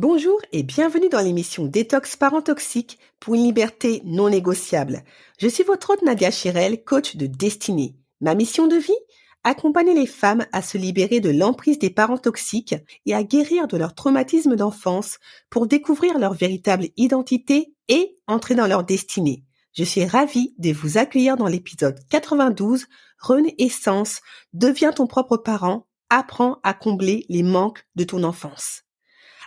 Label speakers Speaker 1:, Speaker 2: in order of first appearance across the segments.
Speaker 1: Bonjour et bienvenue dans l'émission Détox Parents Toxiques pour une liberté non négociable. Je suis votre hôte Nadia Chirel, coach de destinée. Ma mission de vie? Accompagner les femmes à se libérer de l'emprise des parents toxiques et à guérir de leur traumatisme d'enfance pour découvrir leur véritable identité et entrer dans leur destinée. Je suis ravie de vous accueillir dans l'épisode 92 Renaissance, deviens ton propre parent, apprends à combler les manques de ton enfance.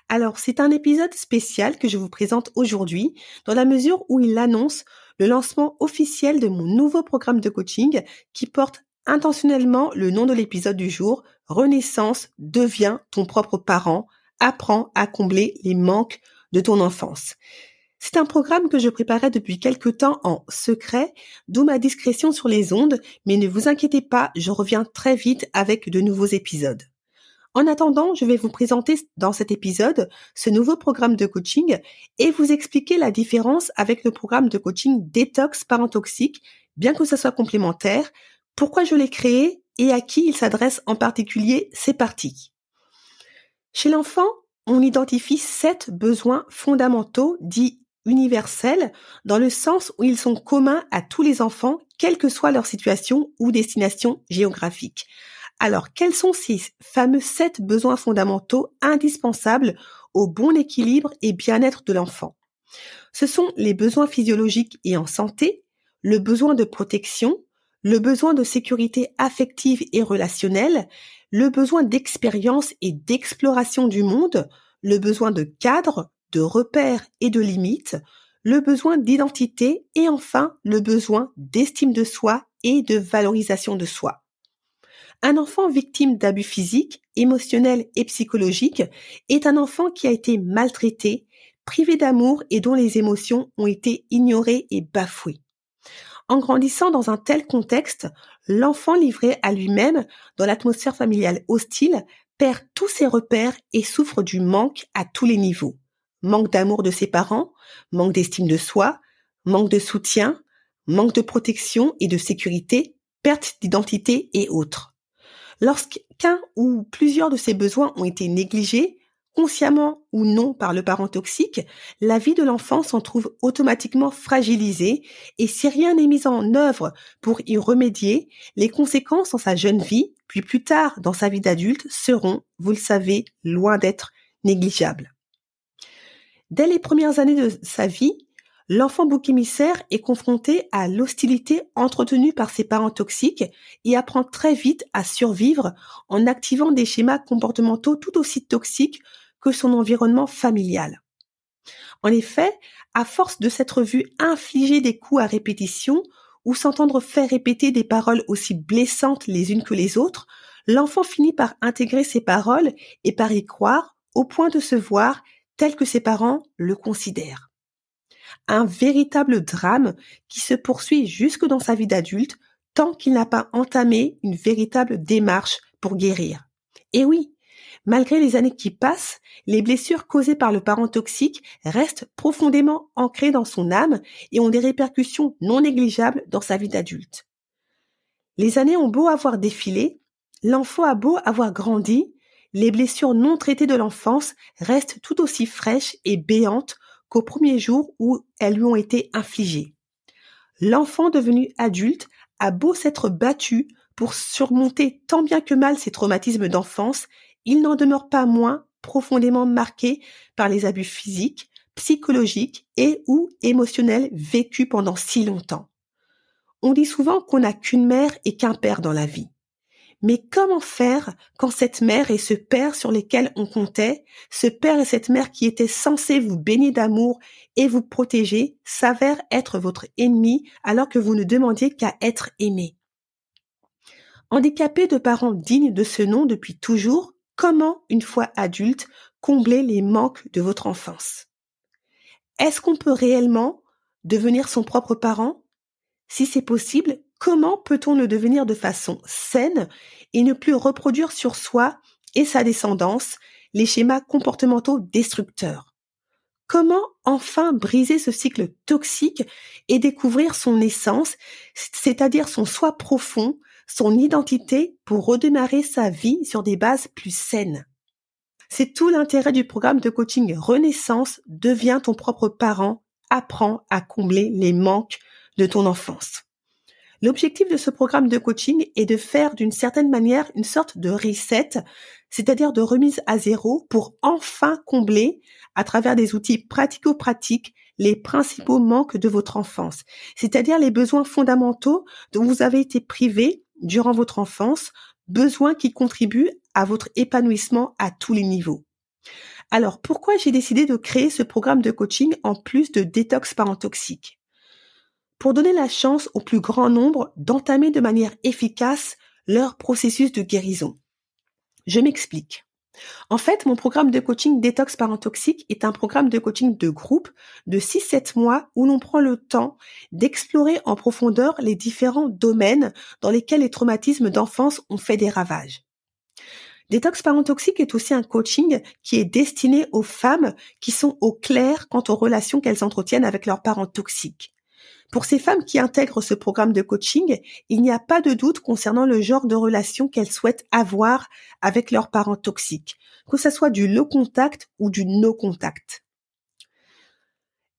Speaker 1: Alors, c'est un épisode spécial que je vous présente aujourd'hui dans la mesure où il annonce le lancement officiel de mon nouveau programme de coaching qui porte intentionnellement le nom de l'épisode du jour, Renaissance, devient ton propre parent, apprends à combler les manques de ton enfance. C'est un programme que je préparais depuis quelque temps en secret, d'où ma discrétion sur les ondes, mais ne vous inquiétez pas, je reviens très vite avec de nouveaux épisodes. En attendant, je vais vous présenter dans cet épisode ce nouveau programme de coaching et vous expliquer la différence avec le programme de coaching Détox Parent Toxique, bien que ce soit complémentaire, pourquoi je l'ai créé et à qui il s'adresse en particulier, c'est parti. Chez l'enfant, on identifie sept besoins fondamentaux dits universels dans le sens où ils sont communs à tous les enfants, quelle que soit leur situation ou destination géographique. Alors, quels sont ces fameux sept besoins fondamentaux indispensables au bon équilibre et bien-être de l'enfant? Ce sont les besoins physiologiques et en santé, le besoin de protection, le besoin de sécurité affective et relationnelle, le besoin d'expérience et d'exploration du monde, le besoin de cadre, de repères et de limites, le besoin d'identité et enfin le besoin d'estime de soi et de valorisation de soi. Un enfant victime d'abus physiques, émotionnels et psychologiques est un enfant qui a été maltraité, privé d'amour et dont les émotions ont été ignorées et bafouées. En grandissant dans un tel contexte, l'enfant livré à lui-même dans l'atmosphère familiale hostile perd tous ses repères et souffre du manque à tous les niveaux. Manque d'amour de ses parents, manque d'estime de soi, manque de soutien, manque de protection et de sécurité, perte d'identité et autres. Lorsqu'un ou plusieurs de ces besoins ont été négligés, consciemment ou non par le parent toxique, la vie de l'enfant s'en trouve automatiquement fragilisée et si rien n'est mis en œuvre pour y remédier, les conséquences dans sa jeune vie, puis plus tard dans sa vie d'adulte, seront, vous le savez, loin d'être négligeables. Dès les premières années de sa vie, l'enfant bouc émissaire est confronté à l'hostilité entretenue par ses parents toxiques et apprend très vite à survivre en activant des schémas comportementaux tout aussi toxiques que son environnement familial. En effet, à force de s'être vu infliger des coups à répétition ou s'entendre faire répéter des paroles aussi blessantes les unes que les autres, l'enfant finit par intégrer ces paroles et par y croire au point de se voir tel que ses parents le considèrent. Un véritable drame qui se poursuit jusque dans sa vie d'adulte tant qu'il n'a pas entamé une véritable démarche pour guérir. Et oui, Malgré les années qui passent, les blessures causées par le parent toxique restent profondément ancrées dans son âme et ont des répercussions non négligeables dans sa vie d'adulte. Les années ont beau avoir défilé, l'enfant a beau avoir grandi, les blessures non traitées de l'enfance restent tout aussi fraîches et béantes qu'au premier jour où elles lui ont été infligées. L'enfant devenu adulte a beau s'être battu pour surmonter tant bien que mal ces traumatismes d'enfance, il n'en demeure pas moins profondément marqué par les abus physiques, psychologiques et ou émotionnels vécus pendant si longtemps. On dit souvent qu'on n'a qu'une mère et qu'un père dans la vie. Mais comment faire quand cette mère et ce père sur lesquels on comptait, ce père et cette mère qui étaient censés vous baigner d'amour et vous protéger, s'avèrent être votre ennemi alors que vous ne demandiez qu'à être aimé? Handicapé de parents dignes de ce nom depuis toujours, comment, une fois adulte, combler les manques de votre enfance? Est-ce qu'on peut réellement devenir son propre parent? Si c'est possible, comment peut-on le devenir de façon saine et ne plus reproduire sur soi et sa descendance les schémas comportementaux destructeurs? Comment enfin briser ce cycle toxique et découvrir son essence, c'est-à-dire son soi profond, son identité pour redémarrer sa vie sur des bases plus saines? C'est tout l'intérêt du programme de coaching Renaissance, deviens ton propre parent, apprends à combler les manques de ton enfance. L'objectif de ce programme de coaching est de faire d'une certaine manière une sorte de reset, c'est-à-dire de remise à zéro pour enfin combler, à travers des outils pratico-pratiques, les principaux manques de votre enfance, c'est-à-dire les besoins fondamentaux dont vous avez été privés durant votre enfance, besoins qui contribuent à votre épanouissement à tous les niveaux. Alors, pourquoi j'ai décidé de créer ce programme de coaching en plus de détox parent toxique? Pour donner la chance au plus grand nombre d'entamer de manière efficace leur processus de guérison. Je m'explique. En fait, mon programme de coaching Détox Parent Toxique est un programme de coaching de groupe de 6-7 mois où l'on prend le temps d'explorer en profondeur les différents domaines dans lesquels les traumatismes d'enfance ont fait des ravages. Détox Parent Toxique est aussi un coaching qui est destiné aux femmes qui sont au clair quant aux relations qu'elles entretiennent avec leurs parents toxiques. Pour ces femmes qui intègrent ce programme de coaching, il n'y a pas de doute concernant le genre de relation qu'elles souhaitent avoir avec leurs parents toxiques, que ce soit du low contact ou du no contact.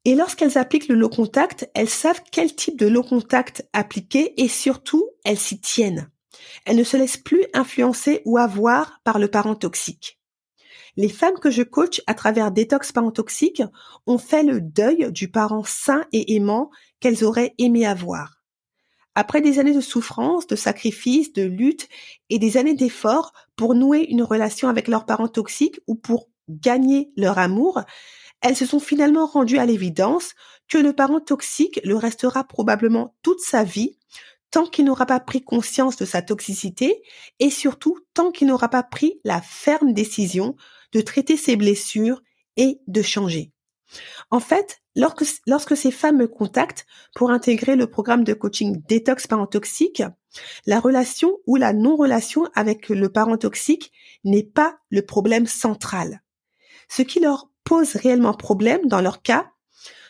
Speaker 1: Et lorsqu'elles appliquent le low contact, elles savent quel type de low contact appliquer et surtout, elles s'y tiennent. Elles ne se laissent plus influencer ou avoir par le parent toxique. Les femmes que je coach à travers Détox Parent Toxique ont fait le deuil du parent sain et aimant qu'elles auraient aimé avoir. Après des années de souffrance, de sacrifice, de lutte et des années d'efforts pour nouer une relation avec leurs parents toxiques ou pour gagner leur amour, elles se sont finalement rendues à l'évidence que le parent toxique le restera probablement toute sa vie tant qu'il n'aura pas pris conscience de sa toxicité et surtout tant qu'il n'aura pas pris la ferme décision de traiter ses blessures et de changer. En fait, lorsque, ces femmes me contactent pour intégrer le programme de coaching détox parent toxique, la relation ou la non-relation avec le parent toxique n'est pas le problème central. Ce qui leur pose réellement problème dans leur cas,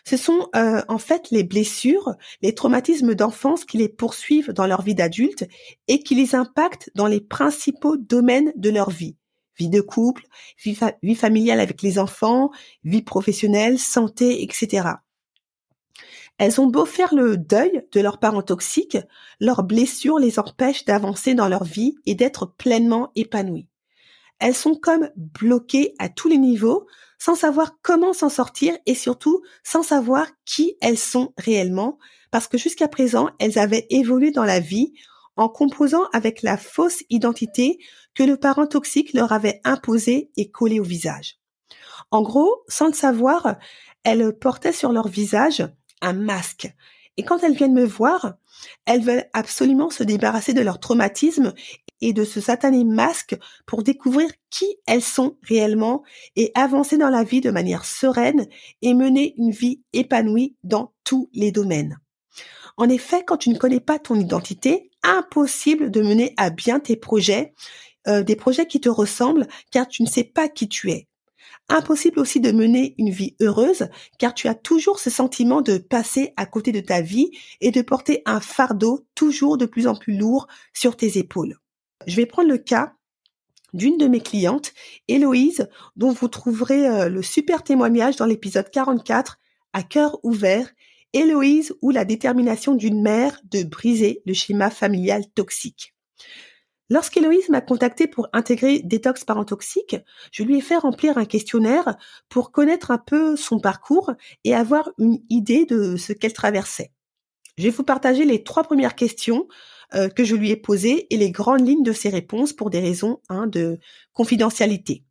Speaker 1: ce sont euh, en fait les blessures, les traumatismes d'enfance qui les poursuivent dans leur vie d'adulte et qui les impactent dans les principaux domaines de leur vie vie de couple, vie, familiale avec les enfants, vie professionnelle, santé, etc. Elles ont beau faire le deuil de leurs parents toxiques, leurs blessures les empêchent d'avancer dans leur vie et d'être pleinement épanouies. Elles sont comme bloquées à tous les niveaux, sans savoir comment s'en sortir et surtout sans savoir qui elles sont réellement, parce que jusqu'à présent, elles avaient évolué dans la vie en composant avec la fausse identité que le parent toxique leur avait imposée et collée au visage. En gros, sans le savoir, elles portaient sur leur visage un masque. Et quand elles viennent me voir, elles veulent absolument se débarrasser de leur traumatisme et de ce satané masque pour découvrir qui elles sont réellement et avancer dans la vie de manière sereine et mener une vie épanouie dans tous les domaines. En effet, quand tu ne connais pas ton identité, impossible de mener à bien tes projets, euh, des projets qui te ressemblent, car tu ne sais pas qui tu es. Impossible aussi de mener une vie heureuse, car tu as toujours ce sentiment de passer à côté de ta vie et de porter un fardeau toujours de plus en plus lourd sur tes épaules. Je vais prendre le cas d'une de mes clientes, Héloïse, dont vous trouverez euh, le super témoignage dans l'épisode 44, à cœur ouvert, Héloïse ou la détermination d'une mère de briser le schéma familial toxique. Lorsqu'Héloïse m'a contacté pour intégrer Détox Parent Toxique, je lui ai fait remplir un questionnaire pour connaître un peu son parcours et avoir une idée de ce qu'elle traversait. Je vais vous partager les trois premières questions euh, que je lui ai posées et les grandes lignes de ses réponses pour des raisons hein, de confidentialité.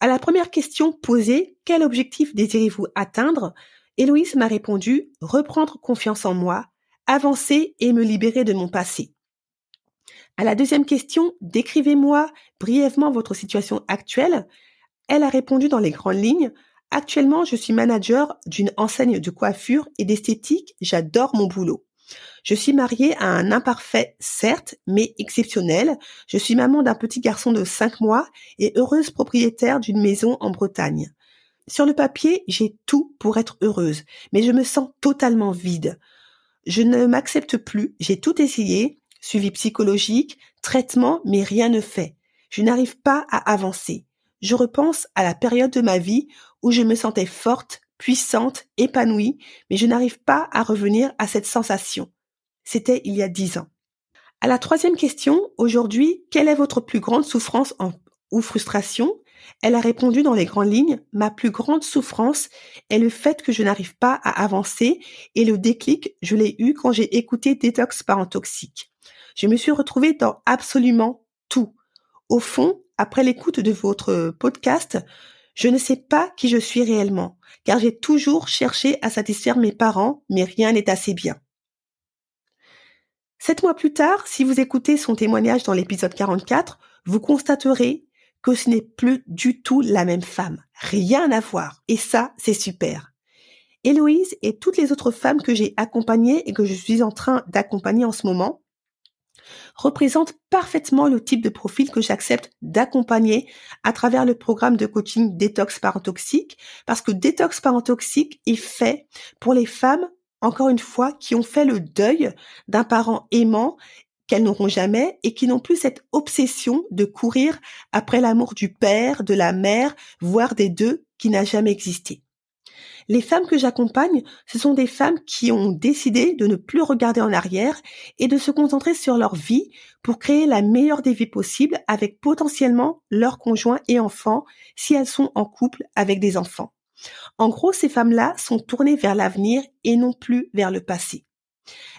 Speaker 1: À la première question posée, quel objectif désirez-vous atteindre? Héloïse m'a répondu reprendre confiance en moi, avancer et me libérer de mon passé. À la deuxième question, décrivez-moi brièvement votre situation actuelle. Elle a répondu dans les grandes lignes. Actuellement, je suis manager d'une enseigne de coiffure et d'esthétique. J'adore mon boulot. Je suis mariée à un imparfait, certes, mais exceptionnel. Je suis maman d'un petit garçon de 5 mois et heureuse propriétaire d'une maison en Bretagne. Sur le papier, j'ai tout pour être heureuse, mais je me sens totalement vide. Je ne m'accepte plus, j'ai tout essayé, suivi psychologique, traitement, mais rien ne fait. Je n'arrive pas à avancer. Je repense à la période de ma vie où je me sentais forte, puissante, épanouie, mais je n'arrive pas à revenir à cette sensation. C'était il y a dix ans. À la troisième question, aujourd'hui, quelle est votre plus grande souffrance ou frustration? Elle a répondu dans les grandes lignes, ma plus grande souffrance est le fait que je n'arrive pas à avancer et le déclic, je l'ai eu quand j'ai écouté Détox Parent Toxique. Je me suis retrouvée dans absolument tout. Au fond, après l'écoute de votre podcast, je ne sais pas qui je suis réellement, car j'ai toujours cherché à satisfaire mes parents, mais rien n'est assez bien. Sept mois plus tard, si vous écoutez son témoignage dans l'épisode 44, vous constaterez que ce n'est plus du tout la même femme. Rien à voir. Et ça, c'est super. Héloïse et toutes les autres femmes que j'ai accompagnées et que je suis en train d'accompagner en ce moment représente parfaitement le type de profil que j'accepte d'accompagner à travers le programme de coaching Détox Parent Toxique, parce que Détox Parent Toxique est fait pour les femmes, encore une fois, qui ont fait le deuil d'un parent aimant qu'elles n'auront jamais et qui n'ont plus cette obsession de courir après l'amour du père, de la mère, voire des deux qui n'a jamais existé. Les femmes que j'accompagne, ce sont des femmes qui ont décidé de ne plus regarder en arrière et de se concentrer sur leur vie pour créer la meilleure des vies possibles avec potentiellement leurs conjoints et enfants si elles sont en couple avec des enfants. En gros, ces femmes-là sont tournées vers l'avenir et non plus vers le passé.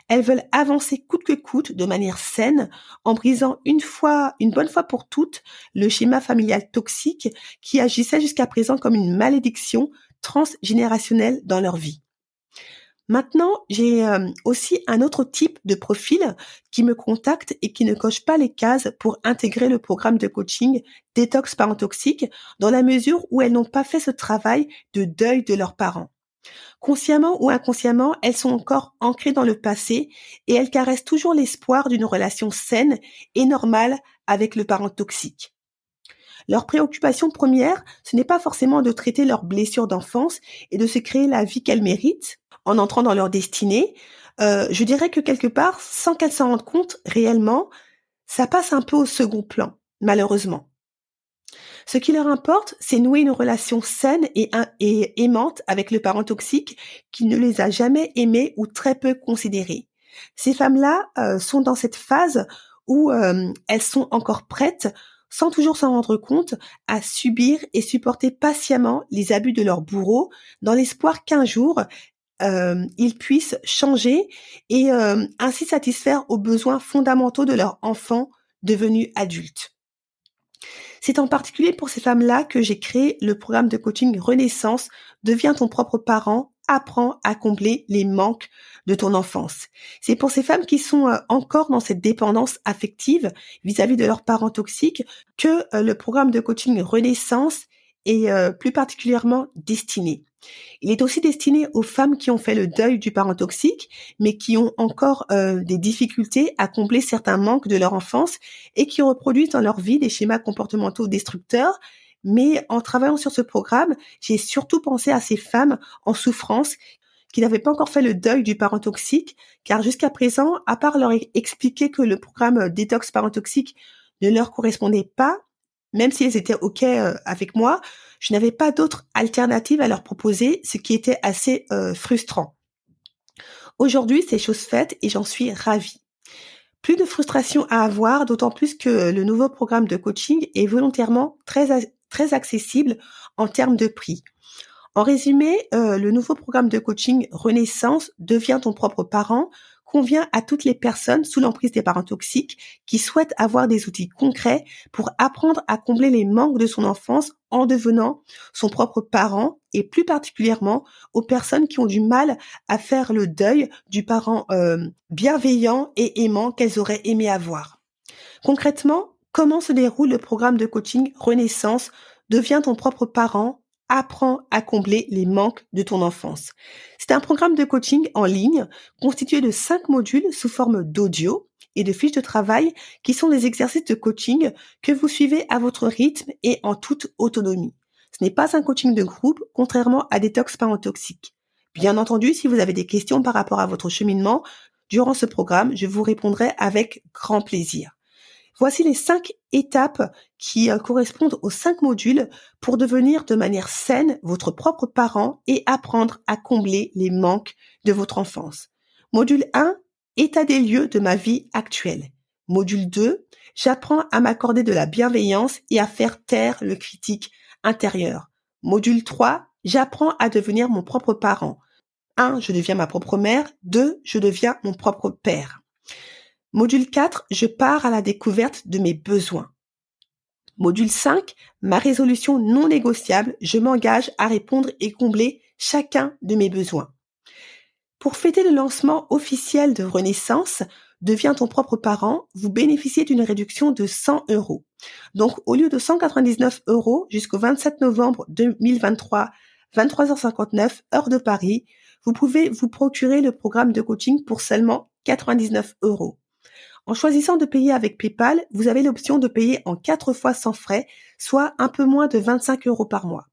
Speaker 1: Elles veulent avancer coûte que coûte de manière saine en brisant une fois, une bonne fois pour toutes, le schéma familial toxique qui agissait jusqu'à présent comme une malédiction transgénérationnelle dans leur vie. Maintenant, j'ai euh, aussi un autre type de profil qui me contacte et qui ne coche pas les cases pour intégrer le programme de coaching Détox Parent Toxique dans la mesure où elles n'ont pas fait ce travail de deuil de leurs parents. Consciemment ou inconsciemment, elles sont encore ancrées dans le passé et elles caressent toujours l'espoir d'une relation saine et normale avec le parent toxique. Leur préoccupation première, ce n'est pas forcément de traiter leurs blessures d'enfance et de se créer la vie qu'elles méritent en entrant dans leur destinée. Euh, je dirais que quelque part, sans qu'elles s'en rendent compte réellement, ça passe un peu au second plan, malheureusement. Ce qui leur importe, c'est nouer une relation saine et, aimante avec le parent toxique qui ne les a jamais aimés ou très peu considérés. Ces femmes-là euh, sont dans cette phase où euh, elles sont encore prêtes sans toujours s'en rendre compte, à subir et supporter patiemment les abus de leur bourreau, dans l'espoir qu'un jour, euh, ils puissent changer et euh, ainsi satisfaire aux besoins fondamentaux de leur enfant devenu adulte. C'est en particulier pour ces femmes-là que j'ai créé le programme de coaching Renaissance, deviens ton propre parent, apprends à combler les manques de ton enfance. C'est pour ces femmes qui sont euh, encore dans cette dépendance affective vis-à-vis de leurs parents toxiques que euh, le programme de coaching Renaissance est euh, plus particulièrement destiné. Il est aussi destiné aux femmes qui ont fait le deuil du parent toxique, mais qui ont encore des difficultés à combler certains manques de leur enfance et qui reproduisent dans leur vie des schémas comportementaux destructeurs. Mais en travaillant sur ce programme, j'ai surtout pensé à ces femmes en souffrance qui n'avaient pas encore fait le deuil du parent toxique, car jusqu'à présent, à part leur expliquer que le programme euh, détox parent toxique ne leur correspondait pas, même si elles étaient OK euh, avec moi, je n'avais pas d'autre alternative à leur proposer, ce qui était assez euh, frustrant. Aujourd'hui, c'est chose faite et j'en suis ravie. Plus de frustration à avoir, d'autant plus que le nouveau programme de coaching est volontairement très, très accessible en termes de prix. En résumé, euh, le nouveau programme de coaching Renaissance devient ton propre parent convient à toutes les personnes sous l'emprise des parents toxiques qui souhaitent avoir des outils concrets pour apprendre à combler les manques de son enfance en devenant son propre parent et plus particulièrement aux personnes qui ont du mal à faire le deuil du parent euh, bienveillant et aimant qu'elles auraient aimé avoir. Concrètement, comment se déroule le programme de coaching Renaissance? Deviens ton propre parent apprends à combler les manques de ton enfance. C'est un programme de coaching en ligne constitué de cinq modules sous forme d'audio et de fiches de travail qui sont des exercices de coaching que vous suivez à votre rythme et en toute autonomie. Ce n'est pas un coaching de groupe, contrairement à Détox Parents Toxiques. Bien entendu, si vous avez des questions par rapport à votre cheminement, durant ce programme, je vous répondrai avec grand plaisir. Voici les cinq étapes qui euh, correspondent aux cinq modules pour devenir de manière saine votre propre parent et apprendre à combler les manques de votre enfance. Module 1, état des lieux de ma vie actuelle. Module 2, j'apprends à m'accorder de la bienveillance et à faire taire le critique intérieur. Module 3, j'apprends à devenir mon propre parent. 1. Je deviens ma propre mère. 2. Je deviens mon propre père. Module 4, je pars à la découverte de mes besoins. Module 5, ma résolution non négociable, je m'engage à répondre et combler chacun de mes besoins. Pour fêter le lancement officiel de Renaissance, Deviens ton propre parent, vous bénéficiez d'une réduction de 100 euros. Donc, au lieu de 199 euros jusqu'au 27 novembre 2023, 23h59, heure de Paris, vous pouvez vous procurer le programme de coaching pour seulement 99 euros. En choisissant de payer avec PayPal, vous avez l'option de payer en quatre fois sans frais, soit un peu moins de 25 euros par mois.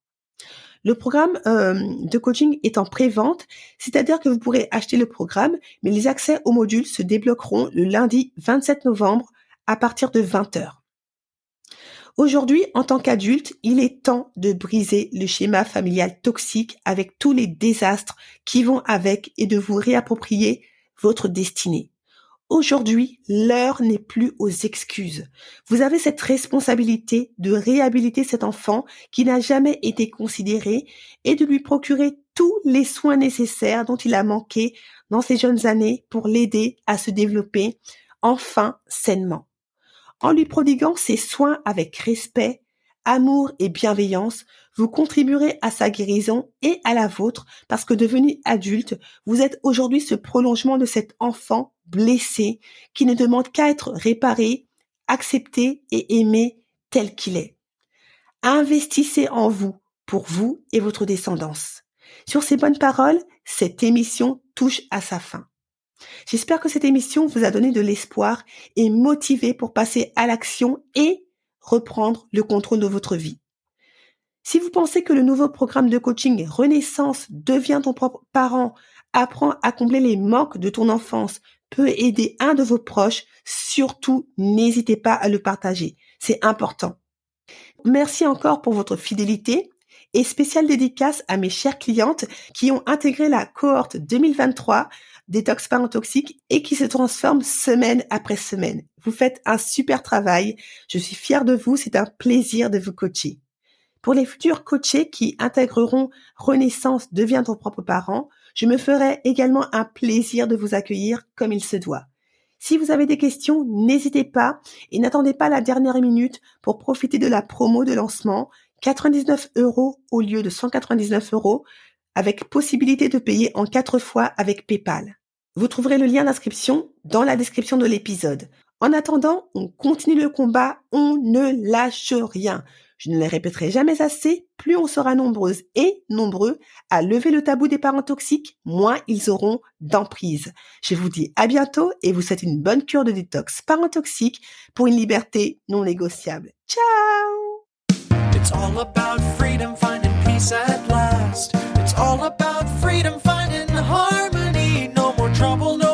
Speaker 1: Le programme euh, de coaching est en pré-vente, c'est-à-dire que vous pourrez acheter le programme, mais les accès au module se débloqueront le lundi 27 novembre à partir de 20h. Aujourd'hui, en tant qu'adulte, il est temps de briser le schéma familial toxique avec tous les désastres qui vont avec et de vous réapproprier votre destinée. Aujourd'hui, l'heure n'est plus aux excuses. Vous avez cette responsabilité de réhabiliter cet enfant qui n'a jamais été considéré et de lui procurer tous les soins nécessaires dont il a manqué dans ses jeunes années pour l'aider à se développer enfin sainement. En lui prodiguant ces soins avec respect, amour et bienveillance, vous contribuerez à sa guérison et à la vôtre parce que devenu adulte, vous êtes aujourd'hui ce prolongement de cet enfant blessé, qui ne demande qu'à être réparé, accepté et aimé tel qu'il est. Investissez en vous, pour vous et votre descendance. Sur ces bonnes paroles, cette émission touche à sa fin. J'espère que cette émission vous a donné de l'espoir et motivé pour passer à l'action et reprendre le contrôle de votre vie. Si vous pensez que le nouveau programme de coaching Renaissance devient ton propre parent, apprend à combler les manques de ton enfance, peut aider un de vos proches, surtout n'hésitez pas à le partager. C'est important. Merci encore pour votre fidélité et spéciale dédicace à mes chères clientes qui ont intégré la cohorte 2023 Détox Toxiques et qui se transforment semaine après semaine. Vous faites un super travail. Je suis fière de vous. C'est un plaisir de vous coacher. Pour les futurs coachés qui intégreront Renaissance devient ton propre parent, je me ferai également un plaisir de vous accueillir comme il se doit. Si vous avez des questions, n'hésitez pas et n'attendez pas la dernière minute pour profiter de la promo de lancement. 99 euros au lieu de 199 euros avec possibilité de payer en quatre fois avec PayPal. Vous trouverez le lien d'inscription dans la description de l'épisode. En attendant, on continue le combat, on ne lâche rien. Je ne les répéterai jamais assez, plus on sera nombreuses et nombreux à lever le tabou des parents toxiques, moins ils auront d'emprise. Je vous dis à bientôt et vous souhaite une bonne cure de détox parents toxiques pour une liberté non négociable. Ciao. No more trouble, no